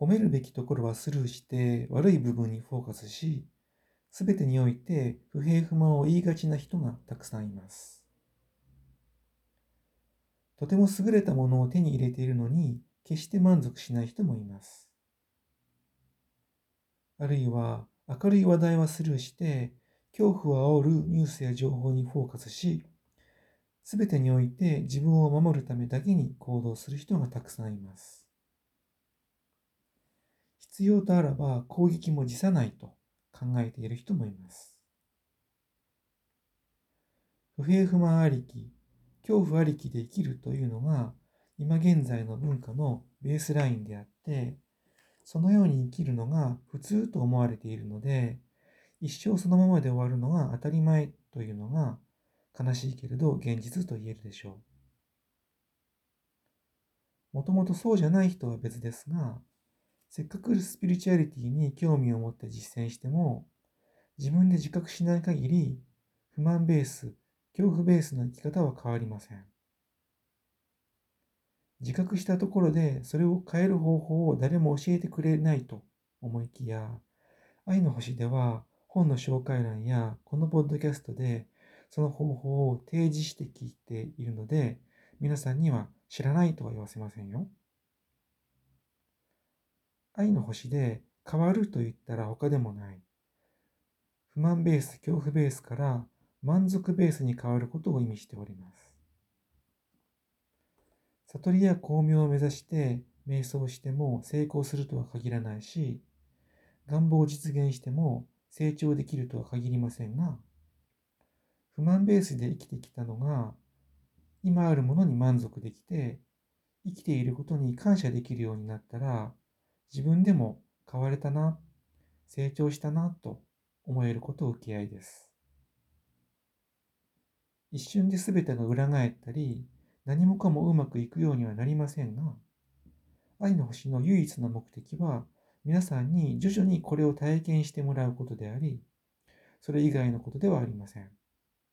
褒めるべきところはスルーして悪い部分にフォーカスし、すべてにおいて不平不満を言いがちな人がたくさんいます。とても優れたものを手に入れているのに、決して満足しない人もいます。あるいは、明るい話題はスルーして、恐怖を煽るニュースや情報にフォーカスし、すべてにおいて自分を守るためだけに行動する人がたくさんいます。必要とあらば攻撃も辞さないと考えている人もいます。不平不満ありき、恐怖ありきで生きるというのが今現在の文化のベースラインであって、そのように生きるのが普通と思われているので、一生そのままで終わるのが当たり前というのが悲しいけれど現実と言えるでしょう。もともとそうじゃない人は別ですが、せっかくスピリチュアリティに興味を持って実践しても、自分で自覚しない限り、不満ベース、恐怖ベースの生き方は変わりません。自覚したところでそれを変える方法を誰も教えてくれないと思いきや、愛の星では本の紹介欄やこのポッドキャストでその方法を提示してきているので、皆さんには知らないとは言わせませんよ。愛の星で変わると言ったら他でもない。不満ベース、恐怖ベースから満足ベースに変わることを意味しております。悟りや巧妙を目指して瞑想しても成功するとは限らないし、願望を実現しても成長できるとは限りませんが、不満ベースで生きてきたのが、今あるものに満足できて、生きていることに感謝できるようになったら、自分でも変われたな、成長したなと思えることを受け合いです。一瞬で全てが裏返ったり、何もかもうまくいくようにはなりませんが、愛の星の唯一の目的は、皆さんに徐々にこれを体験してもらうことであり、それ以外のことではありません。